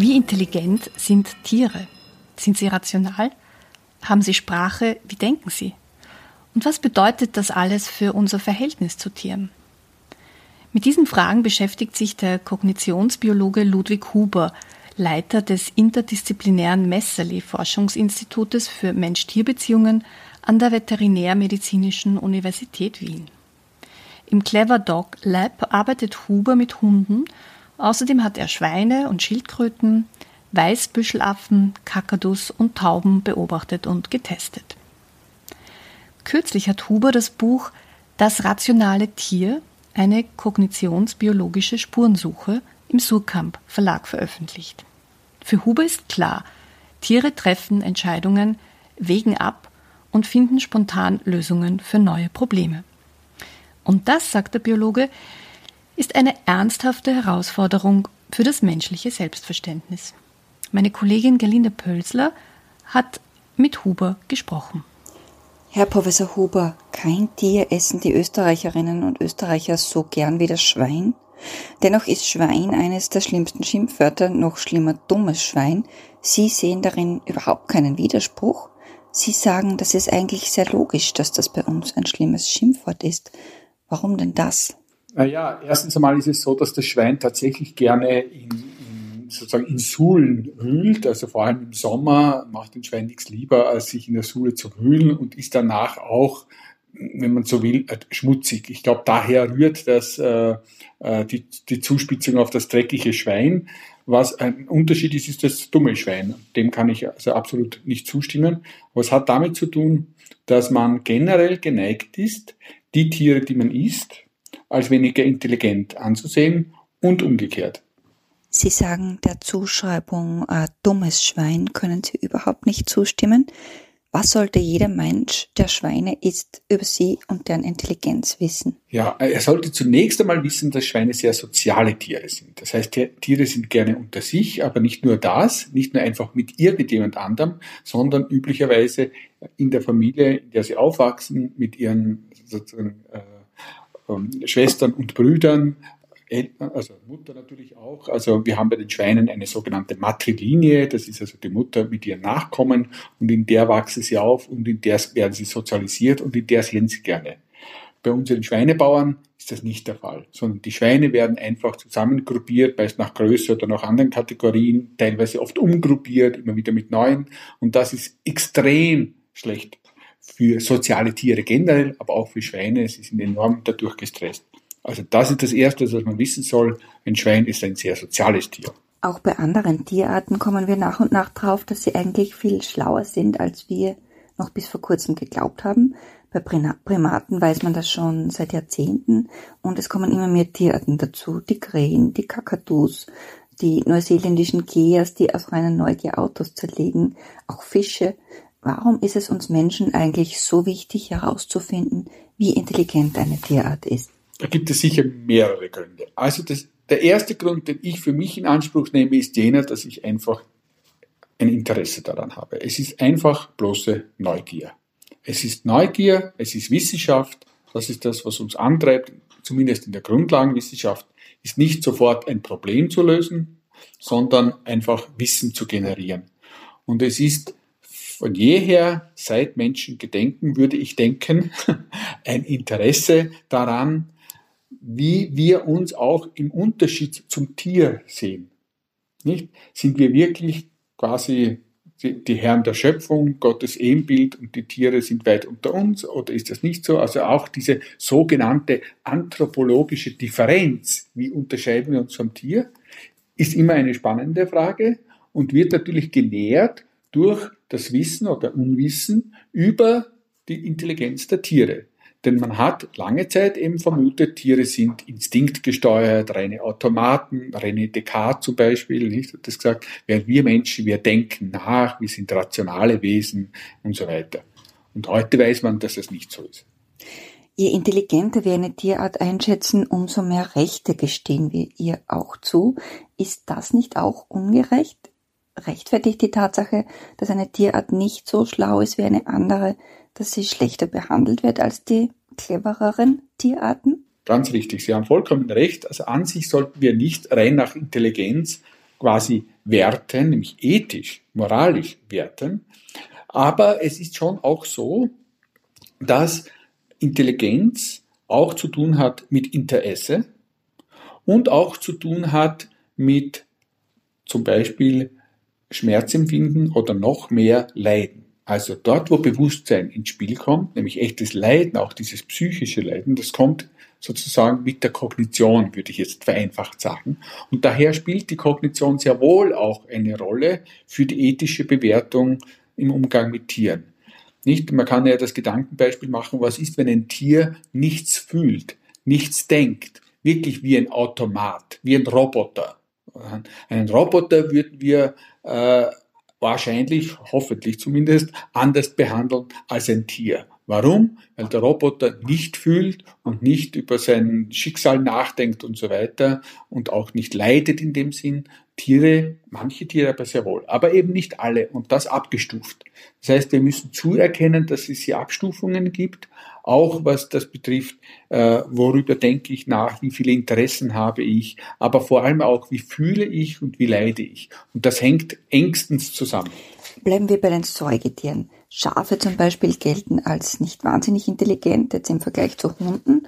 Wie intelligent sind Tiere? Sind sie rational? Haben sie Sprache? Wie denken sie? Und was bedeutet das alles für unser Verhältnis zu Tieren? Mit diesen Fragen beschäftigt sich der Kognitionsbiologe Ludwig Huber, Leiter des interdisziplinären Messerli-Forschungsinstitutes für Mensch-Tier-Beziehungen an der Veterinärmedizinischen Universität Wien. Im Clever Dog Lab arbeitet Huber mit Hunden Außerdem hat er Schweine und Schildkröten, Weißbüschelaffen, Kakadus und Tauben beobachtet und getestet. Kürzlich hat Huber das Buch Das rationale Tier, eine kognitionsbiologische Spurensuche im Surkamp Verlag veröffentlicht. Für Huber ist klar, Tiere treffen Entscheidungen, wägen ab und finden spontan Lösungen für neue Probleme. Und das, sagt der Biologe, ist eine ernsthafte Herausforderung für das menschliche Selbstverständnis. Meine Kollegin Gerlinde Pölsler hat mit Huber gesprochen. Herr Professor Huber, kein Tier essen die Österreicherinnen und Österreicher so gern wie das Schwein. Dennoch ist Schwein eines der schlimmsten Schimpfwörter, noch schlimmer dummes Schwein. Sie sehen darin überhaupt keinen Widerspruch. Sie sagen, das ist eigentlich sehr logisch, dass das bei uns ein schlimmes Schimpfwort ist. Warum denn das? Naja, erstens einmal ist es so, dass das Schwein tatsächlich gerne in, in, sozusagen in Suhlen wühlt. Also vor allem im Sommer macht ein Schwein nichts lieber, als sich in der Suhle zu wühlen und ist danach auch, wenn man so will, äh, schmutzig. Ich glaube, daher rührt das äh, äh, die, die Zuspitzung auf das dreckige Schwein. Was ein Unterschied ist, ist das dumme Schwein. Dem kann ich also absolut nicht zustimmen. Es hat damit zu tun, dass man generell geneigt ist, die Tiere, die man isst, als weniger intelligent anzusehen und umgekehrt. Sie sagen der Zuschreibung äh, dummes Schwein können Sie überhaupt nicht zustimmen. Was sollte jeder Mensch, der Schweine isst, über sie und deren Intelligenz wissen? Ja, er sollte zunächst einmal wissen, dass Schweine sehr soziale Tiere sind. Das heißt, Tiere sind gerne unter sich, aber nicht nur das, nicht nur einfach mit irgendjemand anderem, sondern üblicherweise in der Familie, in der sie aufwachsen, mit ihren sozusagen äh, ähm, Schwestern und Brüdern, also Mutter natürlich auch. Also wir haben bei den Schweinen eine sogenannte Matrilinie, das ist also die Mutter mit ihren Nachkommen und in der wachsen sie auf und in der werden sie sozialisiert und in der sehen sie gerne. Bei unseren Schweinebauern ist das nicht der Fall, sondern die Schweine werden einfach zusammengruppiert, meist nach Größe oder nach anderen Kategorien, teilweise oft umgruppiert, immer wieder mit neuen und das ist extrem schlecht für soziale Tiere generell, aber auch für Schweine. Sie sind enorm dadurch gestresst. Also das ist das Erste, was man wissen soll. Ein Schwein ist ein sehr soziales Tier. Auch bei anderen Tierarten kommen wir nach und nach drauf, dass sie eigentlich viel schlauer sind, als wir noch bis vor kurzem geglaubt haben. Bei Primaten weiß man das schon seit Jahrzehnten und es kommen immer mehr Tierarten dazu. Die Krähen, die Kakadus, die neuseeländischen Geas, die aus reiner Neugier Autos zerlegen, auch Fische. Warum ist es uns Menschen eigentlich so wichtig herauszufinden, wie intelligent eine Tierart ist? Da gibt es sicher mehrere Gründe. Also das, der erste Grund, den ich für mich in Anspruch nehme, ist jener, dass ich einfach ein Interesse daran habe. Es ist einfach bloße Neugier. Es ist Neugier, es ist Wissenschaft, das ist das, was uns antreibt, zumindest in der Grundlagenwissenschaft, ist nicht sofort ein Problem zu lösen, sondern einfach Wissen zu generieren. Und es ist von jeher, seit Menschen gedenken, würde ich denken, ein Interesse daran, wie wir uns auch im Unterschied zum Tier sehen. Nicht? Sind wir wirklich quasi die, Herren der Schöpfung, Gottes Ebenbild und die Tiere sind weit unter uns oder ist das nicht so? Also auch diese sogenannte anthropologische Differenz, wie unterscheiden wir uns vom Tier, ist immer eine spannende Frage und wird natürlich genährt durch das Wissen oder Unwissen über die Intelligenz der Tiere. Denn man hat lange Zeit eben vermutet, Tiere sind instinktgesteuert, reine Automaten, René Descartes zum Beispiel, nicht, hat das gesagt, während wir Menschen, wir denken nach, wir sind rationale Wesen und so weiter. Und heute weiß man, dass es nicht so ist. Je intelligenter wir eine Tierart einschätzen, umso mehr Rechte gestehen wir ihr auch zu. Ist das nicht auch ungerecht? Rechtfertigt die Tatsache, dass eine Tierart nicht so schlau ist wie eine andere, dass sie schlechter behandelt wird als die clevereren Tierarten? Ganz richtig, Sie haben vollkommen recht. Also an sich sollten wir nicht rein nach Intelligenz quasi werten, nämlich ethisch, moralisch werten. Aber es ist schon auch so, dass Intelligenz auch zu tun hat mit Interesse und auch zu tun hat mit zum Beispiel Schmerzempfinden oder noch mehr Leiden. Also dort, wo Bewusstsein ins Spiel kommt, nämlich echtes Leiden, auch dieses psychische Leiden, das kommt sozusagen mit der Kognition, würde ich jetzt vereinfacht sagen. Und daher spielt die Kognition sehr wohl auch eine Rolle für die ethische Bewertung im Umgang mit Tieren. Nicht? Man kann ja das Gedankenbeispiel machen, was ist, wenn ein Tier nichts fühlt, nichts denkt, wirklich wie ein Automat, wie ein Roboter. Einen Roboter würden wir äh, wahrscheinlich, hoffentlich zumindest, anders behandeln als ein Tier. Warum? Weil der Roboter nicht fühlt und nicht über sein Schicksal nachdenkt und so weiter und auch nicht leidet in dem Sinn. Tiere, manche Tiere aber sehr wohl, aber eben nicht alle und das abgestuft. Das heißt, wir müssen zuerkennen, dass es hier Abstufungen gibt auch was das betrifft, äh, worüber denke ich nach, wie viele Interessen habe ich, aber vor allem auch, wie fühle ich und wie leide ich. Und das hängt engstens zusammen. Bleiben wir bei den Säugetieren. Schafe zum Beispiel gelten als nicht wahnsinnig intelligent, jetzt im Vergleich zu Hunden.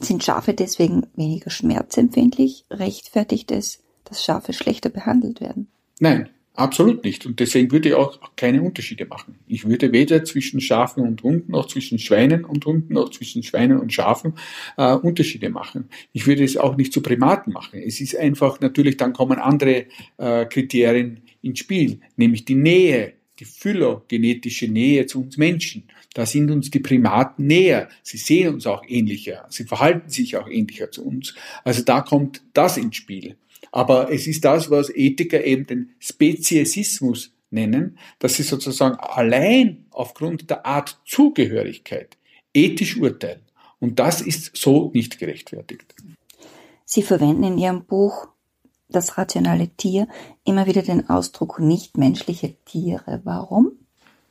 Sind Schafe deswegen weniger schmerzempfindlich? Rechtfertigt es, dass Schafe schlechter behandelt werden? Nein, Absolut nicht. Und deswegen würde ich auch keine Unterschiede machen. Ich würde weder zwischen Schafen und Hunden, noch zwischen Schweinen und Hunden, noch zwischen Schweinen und Schafen äh, Unterschiede machen. Ich würde es auch nicht zu Primaten machen. Es ist einfach natürlich, dann kommen andere äh, Kriterien ins Spiel, nämlich die Nähe, die phylogenetische Nähe zu uns Menschen. Da sind uns die Primaten näher. Sie sehen uns auch ähnlicher. Sie verhalten sich auch ähnlicher zu uns. Also da kommt das ins Spiel. Aber es ist das, was Ethiker eben den Speziesismus nennen, dass sie sozusagen allein aufgrund der Art Zugehörigkeit ethisch urteilen. Und das ist so nicht gerechtfertigt. Sie verwenden in Ihrem Buch Das rationale Tier immer wieder den Ausdruck nichtmenschliche Tiere. Warum?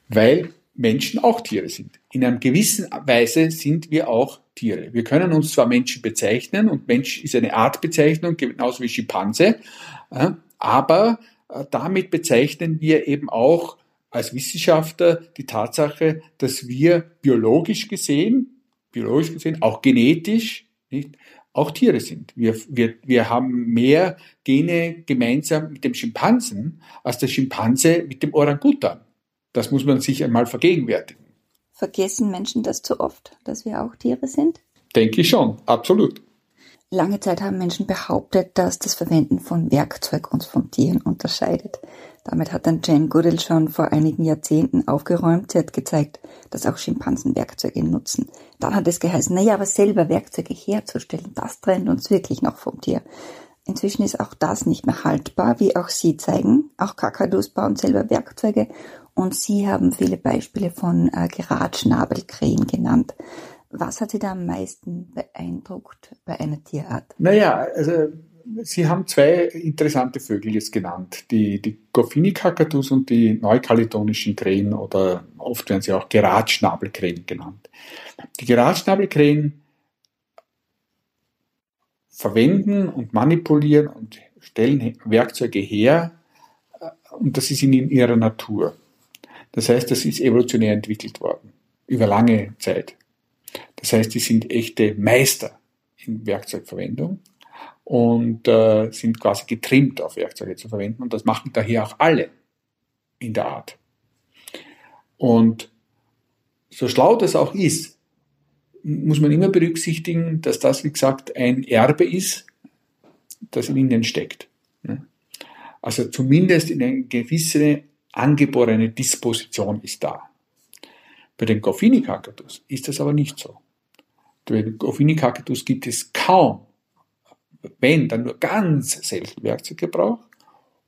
Weil Menschen auch Tiere sind. In einer gewissen Weise sind wir auch Tiere. Wir können uns zwar Menschen bezeichnen und Mensch ist eine Artbezeichnung, genauso wie Schimpanse, aber äh, damit bezeichnen wir eben auch als Wissenschaftler die Tatsache, dass wir biologisch gesehen, biologisch gesehen, auch genetisch, nicht, auch Tiere sind. Wir, wir, wir haben mehr Gene gemeinsam mit dem Schimpansen als der Schimpanse mit dem Orangutan. Das muss man sich einmal vergegenwärtigen. Vergessen Menschen das zu oft, dass wir auch Tiere sind? Denke ich schon, absolut. Lange Zeit haben Menschen behauptet, dass das Verwenden von Werkzeug uns von Tieren unterscheidet. Damit hat dann Jane Goodall schon vor einigen Jahrzehnten aufgeräumt. Sie hat gezeigt, dass auch Schimpansen Werkzeuge nutzen. Dann hat es geheißen, naja, aber selber Werkzeuge herzustellen, das trennt uns wirklich noch vom Tier. Inzwischen ist auch das nicht mehr haltbar, wie auch Sie zeigen. Auch Kakadus bauen selber Werkzeuge und Sie haben viele Beispiele von äh, Geradschnabelkrähen genannt. Was hat Sie da am meisten beeindruckt bei einer Tierart? Naja, also Sie haben zwei interessante Vögel jetzt genannt, die, die Goffini-Kakadus und die neukaledonischen Krähen oder oft werden sie auch Geradschnabelkrähen genannt. Die Geradschnabelkrähen verwenden und manipulieren und stellen Werkzeuge her äh, und das ist in ihrer Natur. Das heißt, das ist evolutionär entwickelt worden über lange Zeit. Das heißt, die sind echte Meister in Werkzeugverwendung und äh, sind quasi getrimmt auf Werkzeuge zu verwenden und das machen daher auch alle in der Art. Und so schlau das auch ist, muss man immer berücksichtigen, dass das, wie gesagt, ein Erbe ist, das in ihnen steckt. Ne? Also zumindest in eine gewisse angeborene Disposition ist da. Bei den Goffini-Kakadus ist das aber nicht so. Bei den Goffini-Kakadus gibt es kaum, wenn, dann nur ganz selten Werkzeuggebrauch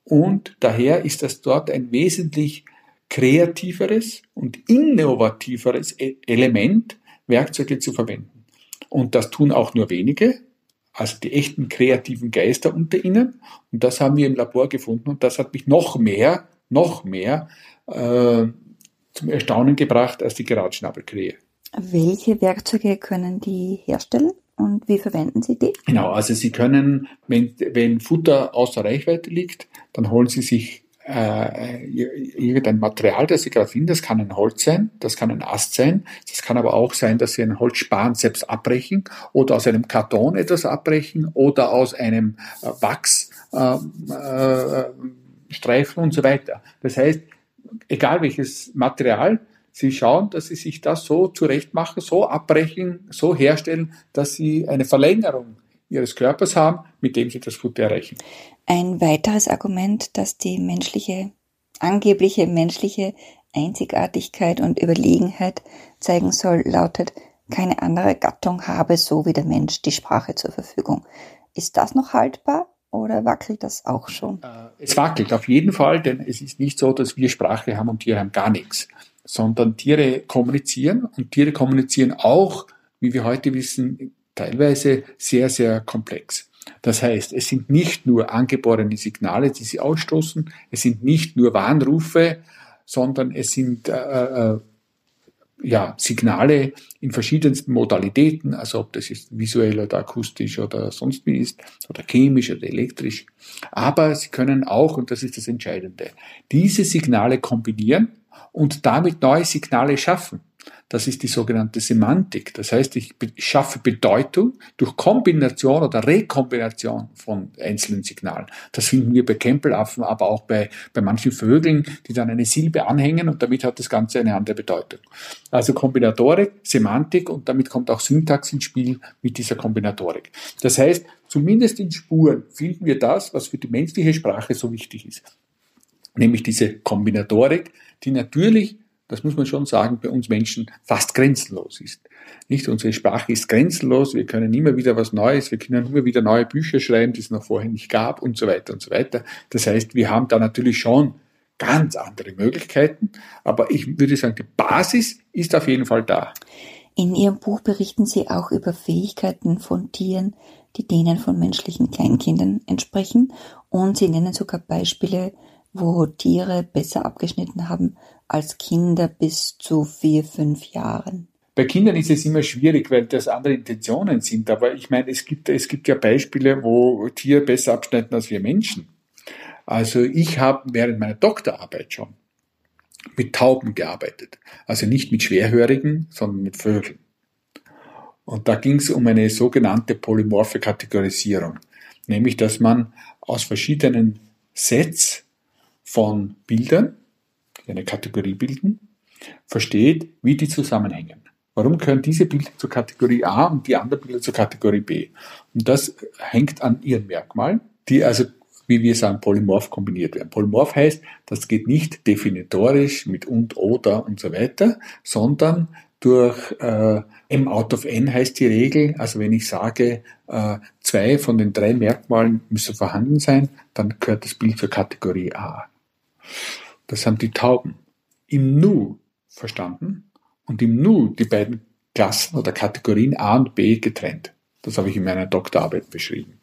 und daher ist das dort ein wesentlich kreativeres und innovativeres e-, Element, Werkzeuge zu verwenden. Und das tun auch nur wenige, also die echten kreativen Geister unter ihnen. Und das haben wir im Labor gefunden und das hat mich noch mehr, noch mehr äh, zum Erstaunen gebracht als die Geradschnabelkrähe. Welche Werkzeuge können die herstellen und wie verwenden Sie die? Genau, also Sie können, wenn, wenn Futter außer Reichweite liegt, dann holen Sie sich äh, irgendein Material, das Sie gerade finden. Das kann ein Holz sein, das kann ein Ast sein, das kann aber auch sein, dass Sie einen Holzspan selbst abbrechen oder aus einem Karton etwas abbrechen oder aus einem äh, Wachsstreifen äh, äh, und so weiter. Das heißt, egal welches Material, Sie schauen, dass Sie sich das so zurecht machen, so abbrechen, so herstellen, dass Sie eine Verlängerung Ihres Körpers haben, mit dem Sie das Futter erreichen. Ein weiteres Argument, das die menschliche, angebliche menschliche Einzigartigkeit und Überlegenheit zeigen soll, lautet, keine andere Gattung habe so wie der Mensch die Sprache zur Verfügung. Ist das noch haltbar oder wackelt das auch schon? Äh, es wackelt auf jeden Fall, denn es ist nicht so, dass wir Sprache haben und Tiere haben gar nichts, sondern Tiere kommunizieren und Tiere kommunizieren auch, wie wir heute wissen, teilweise sehr, sehr komplex. Das heißt, es sind nicht nur angeborene Signale, die sie ausstoßen, es sind nicht nur Warnrufe, sondern es sind äh, äh, ja, Signale in verschiedensten Modalitäten, also ob das jetzt visuell oder akustisch oder sonst wie ist, oder chemisch oder elektrisch. Aber sie können auch, und das ist das Entscheidende, diese Signale kombinieren und damit neue Signale schaffen. Das ist die sogenannte Semantik. Das heißt, ich schaffe Bedeutung durch Kombination oder Rekombination von einzelnen Signalen. Das finden wir bei Kempelaffen, aber auch bei, bei manchen Vögeln, die dann eine Silbe anhängen und damit hat das Ganze eine andere Bedeutung. Also Kombinatorik, Semantik und damit kommt auch Syntax ins Spiel mit dieser Kombinatorik. Das heißt, zumindest in Spuren finden wir das, was für die menschliche Sprache so wichtig ist. Nämlich diese Kombinatorik, die natürlich das muss man schon sagen, bei uns Menschen fast grenzenlos ist. Nicht unsere Sprache ist grenzenlos, wir können immer wieder was Neues, wir können immer wieder neue Bücher schreiben, die es noch vorher nicht gab und so weiter und so weiter. Das heißt, wir haben da natürlich schon ganz andere Möglichkeiten, aber ich würde sagen, die Basis ist auf jeden Fall da. In Ihrem Buch berichten Sie auch über Fähigkeiten von Tieren, die denen von menschlichen Kleinkindern entsprechen und Sie nennen sogar Beispiele, wo Tiere besser abgeschnitten haben als Kinder bis zu vier, fünf Jahren. Bei Kindern ist es immer schwierig, weil das andere Intentionen sind. Aber ich meine, es gibt, es gibt ja Beispiele, wo Tiere besser abschneiden als wir Menschen. Also ich habe während meiner Doktorarbeit schon mit Tauben gearbeitet. Also nicht mit Schwerhörigen, sondern mit Vögeln. Und da ging es um eine sogenannte polymorphe Kategorisierung. Nämlich, dass man aus verschiedenen Sets von Bildern, die eine Kategorie bilden, versteht, wie die zusammenhängen. Warum gehören diese Bilder zur Kategorie A und die anderen Bilder zur Kategorie B? Und das hängt an ihren Merkmalen, die also, wie wir sagen, polymorph kombiniert werden. Polymorph heißt, das geht nicht definitorisch mit und, oder und so weiter, sondern durch äh, M out of N heißt die Regel. Also wenn ich sage, äh, zwei von den drei Merkmalen müssen vorhanden sein, dann gehört das Bild zur Kategorie A. Das haben die Tauben im Nu verstanden und im Nu die beiden Klassen oder Kategorien A und B getrennt. Das habe ich in meiner Doktorarbeit beschrieben.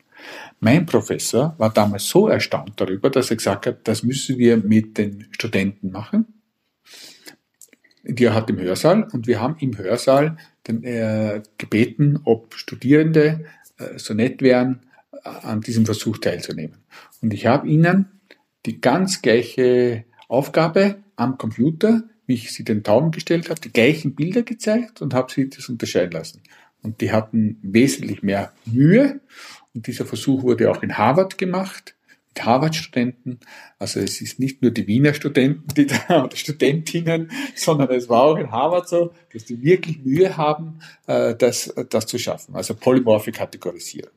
Mein Professor war damals so erstaunt darüber, dass er gesagt hat, das müssen wir mit den Studenten machen die er hat im Hörsaal und wir haben im Hörsaal den, äh, gebeten, ob Studierende äh, so nett wären, äh, an diesem Versuch teilzunehmen. Und ich habe ihnen die ganz gleiche Aufgabe am Computer, wie ich sie den Tauben gestellt habe, die gleichen Bilder gezeigt und habe sie das unterscheiden lassen. Und die hatten wesentlich mehr Mühe. Und dieser Versuch wurde auch in Harvard gemacht. Harvard-Studenten. Also es ist nicht nur die Wiener Studenten, die da, oder Studentinnen, sondern es war auch in Harvard so, dass die wirklich Mühe haben, äh, das, das zu schaffen. Also polymorphe Kategorisierung.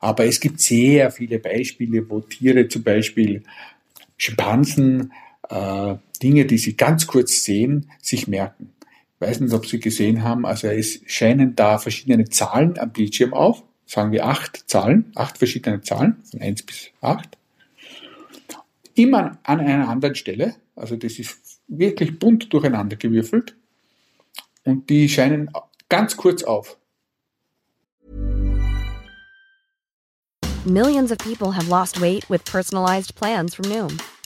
Aber es gibt sehr viele Beispiele, wo Tiere zum Beispiel Schimpansen äh, Dinge, die sie ganz kurz sehen, sich merken. Ich weiß nicht, ob Sie gesehen haben, also es scheinen da verschiedene Zahlen am Bildschirm auf, sagen wir acht Zahlen, acht verschiedene Zahlen, von eins bis acht immer an einer anderen Stelle. Also das ist wirklich bunt durcheinander gewürfelt. Und die scheinen ganz kurz auf. Millions of people have lost weight with personalized plans from Noom.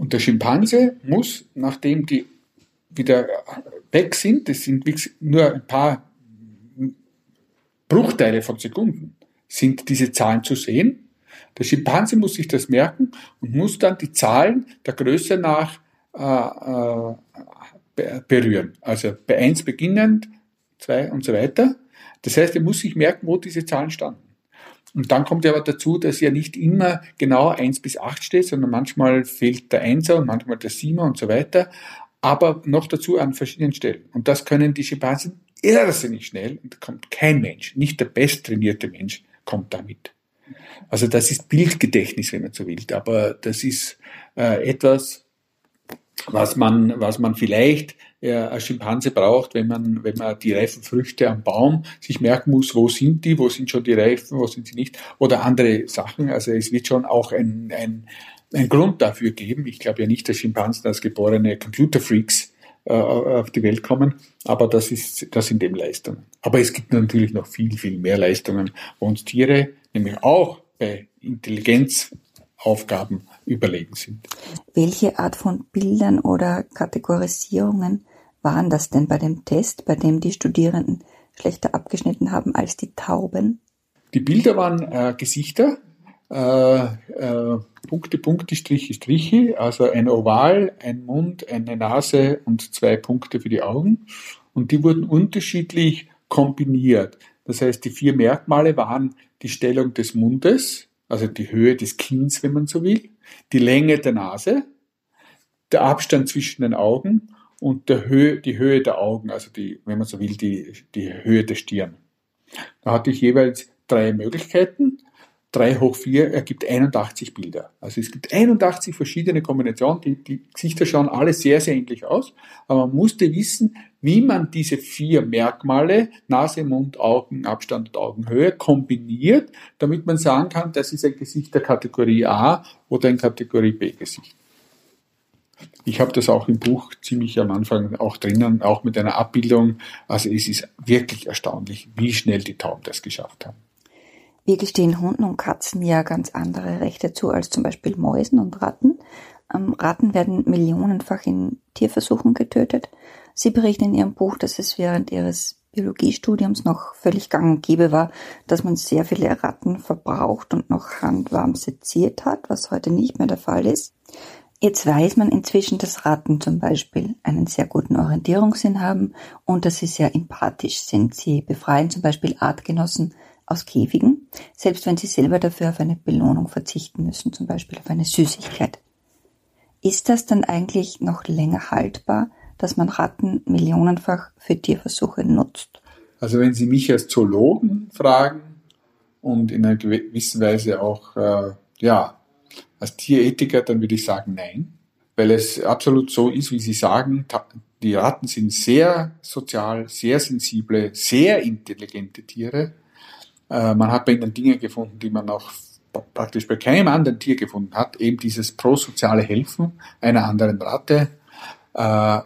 Und der Schimpanse muss, nachdem die wieder weg sind, das sind nur ein paar Bruchteile von Sekunden, sind diese Zahlen zu sehen der Schimpanse muss sich das merken und muss dann die Zahlen der Größe nach äh, äh, berühren. Also bei 1 beginnend, 2 und so weiter. Das heißt, er muss sich merken, wo diese Zahlen standen. Und dann kommt ja aber dazu, dass ja nicht immer genau 1 bis 8 steht, sondern manchmal fehlt der 1er und manchmal der 7er und so weiter. Aber noch dazu an verschiedenen Stellen. Und das können die Schimpansen irrsinnig schnell und da kommt kein Mensch, nicht der besttrainierte Mensch, kommt damit. Also das ist Bildgedächtnis, wenn man so will. Aber das ist äh, etwas, was man, was man vielleicht äh, als Schimpanse braucht, wenn man, wenn man die reifen Früchte am Baum sich merken muss, wo sind die, wo sind schon die reifen, wo sind sie nicht, oder andere Sachen. Also es wird schon auch ein, ein, ein Grund dafür geben. Ich glaube ja nicht, dass Schimpansen als geborene Computerfreaks äh, auf die Welt kommen, aber das ist, das sind eben Leistungen. Aber es gibt natürlich noch viel, viel mehr Leistungen, wo uns Tiere nämlich auch bei Intelligenzaufgaben überlegen sind. Welche Art von Bildern oder Kategorisierungen waren das denn bei dem Test, bei dem die Studierenden schlechter abgeschnitten haben als die Tauben? Die Bilder waren äh, Gesichter, äh, äh, Punkte, Punkte, Striche, Striche, also ein Oval, ein Mund, eine Nase und zwei Punkte für die Augen. Und die wurden unterschiedlich kombiniert. Das heißt, die vier Merkmale waren die Stellung des Mundes, also die Höhe des Kinns, wenn man so will, die Länge der Nase, der Abstand zwischen den Augen und der Höhe, die Höhe der Augen, also die, wenn man so will, die, die Höhe der Stirn. Da hatte ich jeweils drei Möglichkeiten 3 hoch 4 ergibt 81 Bilder. Also es gibt 81 verschiedene Kombinationen, die, die Gesichter schauen alle sehr, sehr ähnlich aus, aber man musste wissen, wie man diese vier Merkmale, Nase, Mund, Augen, Abstand und Augenhöhe, kombiniert, damit man sagen kann, das ist ein Gesicht der Kategorie A oder ein Kategorie B Gesicht. Ich habe das auch im Buch ziemlich am Anfang auch drinnen, auch mit einer Abbildung. Also es ist wirklich erstaunlich, wie schnell die Tauben das geschafft haben. Wir gestehen Hunden und Katzen ja ganz andere Rechte zu als zum Beispiel Mäusen und Ratten. Ähm, Ratten werden millionenfach in Tierversuchen getötet. Sie berichten in ihrem Buch, dass es während ihres Biologiestudiums noch völlig gang und gäbe war, dass man sehr viele Ratten verbraucht und noch handwarm seziert hat, was heute nicht mehr der Fall ist. Jetzt weiß man inzwischen, dass Ratten zum Beispiel einen sehr guten Orientierungssinn haben und dass sie sehr empathisch sind. Sie befreien zum Beispiel Artgenossen aus Käfigen, selbst wenn sie selber dafür auf eine Belohnung verzichten müssen, zum Beispiel auf eine Süßigkeit. Ist das dann eigentlich noch länger haltbar, dass man Ratten millionenfach für Tierversuche nutzt? Also wenn Sie mich als Zoologen fragen und in einer gewissen Weise auch äh, ja, als Tierethiker, dann würde ich sagen nein, weil es absolut so ist, wie Sie sagen, die Ratten sind sehr sozial, sehr sensible, sehr intelligente Tiere. Äh, man hat bei ihnen Dinge gefunden, die man auch praktisch bei keinem anderen Tier gefunden hat, eben dieses prosoziale Helfen einer anderen Ratte äh,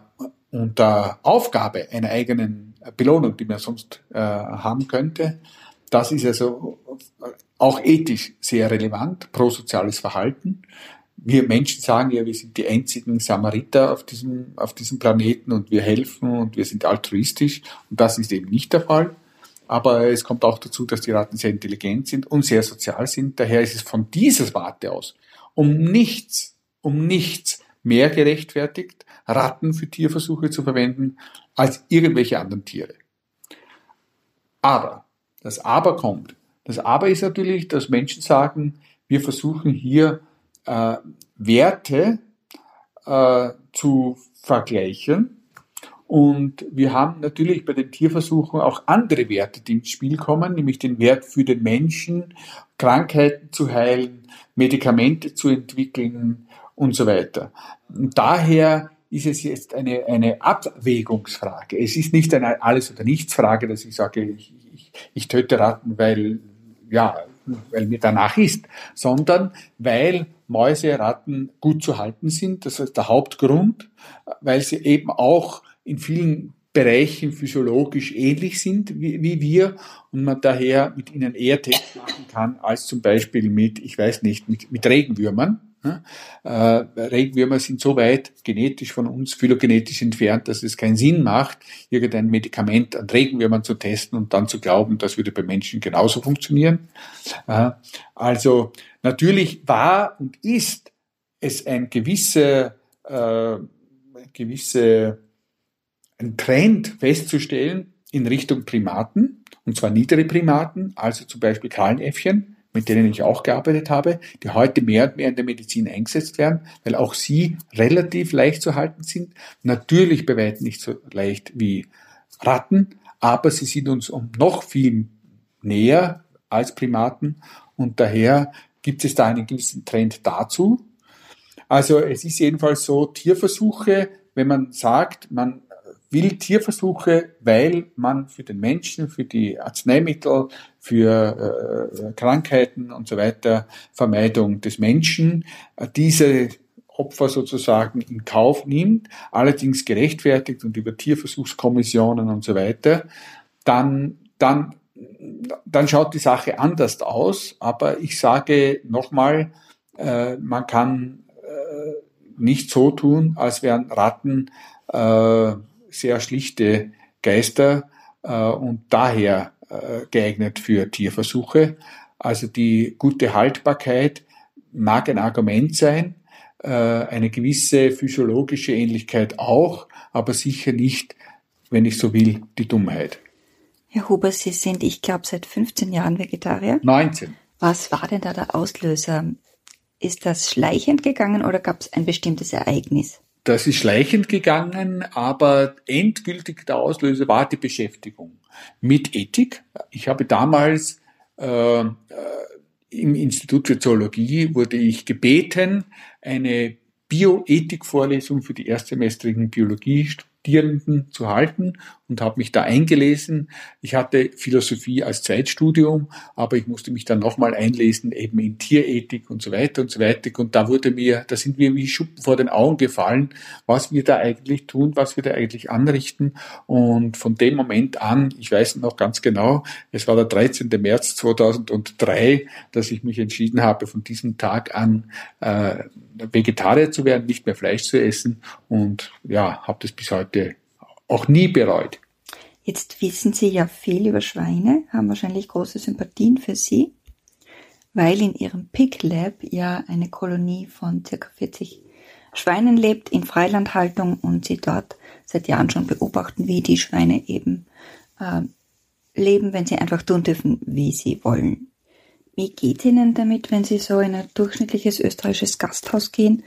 unter Aufgabe einer eigenen Belohnung, die man sonst äh, haben könnte. Das ist also auch ethisch sehr relevant, prosoziales Verhalten. Wir Menschen sagen ja, wir sind die einzigen Samariter auf diesem, auf diesem Planeten und wir helfen und wir sind altruistisch. Und das ist eben nicht der Fall. Aber es kommt auch dazu, dass die Ratten sehr intelligent sind und sehr sozial sind. Daher ist es von dieser Warte aus um nichts, um nichts mehr gerechtfertigt, Ratten für Tierversuche zu verwenden als irgendwelche anderen Tiere. Aber, das Aber kommt. Das Aber ist natürlich, dass Menschen sagen, wir versuchen hier äh, Werte äh, zu vergleichen, und wir haben natürlich bei den Tierversuchen auch andere Werte, die ins Spiel kommen, nämlich den Wert für den Menschen, Krankheiten zu heilen, Medikamente zu entwickeln und so weiter. Und daher ist es jetzt eine, eine Abwägungsfrage. Es ist nicht eine Alles- oder Nichts-Frage, dass ich sage, ich, ich, ich töte Ratten, weil, ja, weil mir danach ist, sondern weil Mäuse, Ratten gut zu halten sind. Das ist der Hauptgrund, weil sie eben auch in vielen Bereichen physiologisch ähnlich sind wie, wie wir und man daher mit ihnen eher Tests machen kann als zum Beispiel mit, ich weiß nicht, mit, mit Regenwürmern. Äh, Regenwürmer sind so weit genetisch von uns phylogenetisch entfernt, dass es keinen Sinn macht, irgendein Medikament an Regenwürmern zu testen und dann zu glauben, das würde bei Menschen genauso funktionieren. Äh, also natürlich war und ist es ein gewisse, äh, gewisse ein Trend festzustellen in Richtung Primaten, und zwar niedere Primaten, also zum Beispiel Kahlenäffchen, mit denen ich auch gearbeitet habe, die heute mehr und mehr in der Medizin eingesetzt werden, weil auch sie relativ leicht zu halten sind. Natürlich bei weitem nicht so leicht wie Ratten, aber sie sind uns um noch viel näher als Primaten und daher gibt es da einen gewissen Trend dazu. Also es ist jedenfalls so, Tierversuche, wenn man sagt, man will Tierversuche, weil man für den Menschen, für die Arzneimittel, für äh, Krankheiten und so weiter, Vermeidung des Menschen, äh, diese Opfer sozusagen in Kauf nimmt, allerdings gerechtfertigt und über Tierversuchskommissionen und so weiter, dann, dann, dann schaut die Sache anders aus. Aber ich sage nochmal, äh, man kann äh, nicht so tun, als wären Ratten äh, sehr schlichte Geister äh, und daher äh, geeignet für Tierversuche. Also die gute Haltbarkeit mag ein Argument sein, äh, eine gewisse physiologische Ähnlichkeit auch, aber sicher nicht, wenn ich so will, die Dummheit. Herr Huber, Sie sind, ich glaube, seit 15 Jahren Vegetarier. 19. Was war denn da der Auslöser? Ist das schleichend gegangen oder gab es ein bestimmtes Ereignis? Das ist schleichend gegangen, aber endgültig der Auslöser war die Beschäftigung mit Ethik. Ich habe damals äh, im Institut für Zoologie wurde ich gebeten, eine Bioethik-Vorlesung für die erstsemestrigen Biologie Studierenden zu halten und habe mich da eingelesen. Ich hatte Philosophie als Zweitstudium, aber ich musste mich dann nochmal einlesen, eben in Tierethik und so weiter und so weiter. Und da wurde mir, da sind mir wie Schuppen vor den Augen gefallen, was wir da eigentlich tun, was wir da eigentlich anrichten. Und von dem Moment an, ich weiß noch ganz genau, es war der 13. März 2003, dass ich mich entschieden habe, von diesem Tag an äh, Vegetarier zu werden, nicht mehr Fleisch zu essen und ja, habe das bis heute auch nie bereut. Jetzt wissen Sie ja viel über Schweine, haben wahrscheinlich große Sympathien für sie, weil in Ihrem Pig Lab ja eine Kolonie von circa 40 Schweinen lebt in Freilandhaltung und Sie dort seit Jahren schon beobachten, wie die Schweine eben äh, leben, wenn sie einfach tun dürfen, wie sie wollen. Wie geht Ihnen damit, wenn Sie so in ein durchschnittliches österreichisches Gasthaus gehen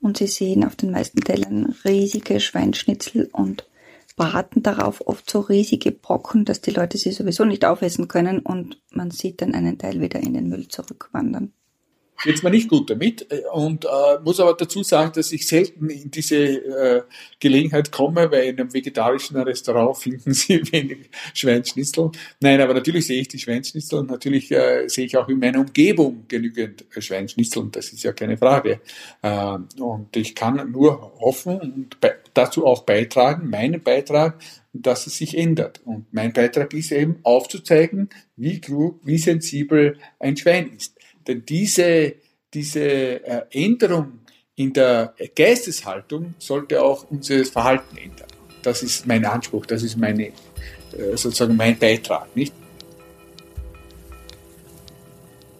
und Sie sehen auf den meisten Tellern riesige Schweinschnitzel und braten darauf oft so riesige Brocken, dass die Leute sie sowieso nicht aufessen können und man sieht dann einen Teil wieder in den Müll zurückwandern? Jetzt mal nicht gut damit äh, und äh, muss aber dazu sagen, dass ich selten in diese äh, Gelegenheit komme, weil in einem vegetarischen Restaurant finden Sie wenig Schweinsschnitzel. Nein, aber natürlich sehe ich die Schweinsschnitzel und natürlich äh, sehe ich auch in meiner Umgebung genügend Schweinsschnitzel und das ist ja keine Frage. Äh, und ich kann nur hoffen und dazu auch beitragen, meinen Beitrag, dass es sich ändert. Und mein Beitrag ist eben aufzuzeigen, wie klug, wie sensibel ein Schwein ist. Denn diese, diese Änderung in der Geisteshaltung sollte auch unser Verhalten ändern. Das ist mein Anspruch, das ist meine, äh, sozusagen mein Beitrag, nicht?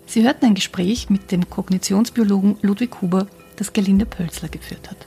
Sie hörten ein Gespräch mit dem Kognitionsbiologen Ludwig Huber, das Gelinde Pölzler geführt hat.